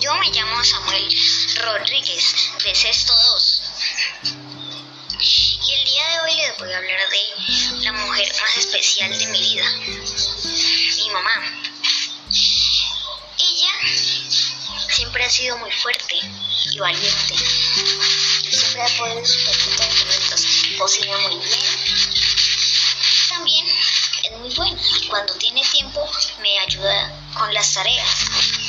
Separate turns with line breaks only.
Yo me llamo Samuel Rodríguez de Sexto 2 y el día de hoy les voy a hablar de la mujer más especial de mi vida, mi mamá. Ella siempre ha sido muy fuerte y valiente. Siempre ha podido superar tormentas, cocina muy bien. También es muy buena y cuando tiene tiempo me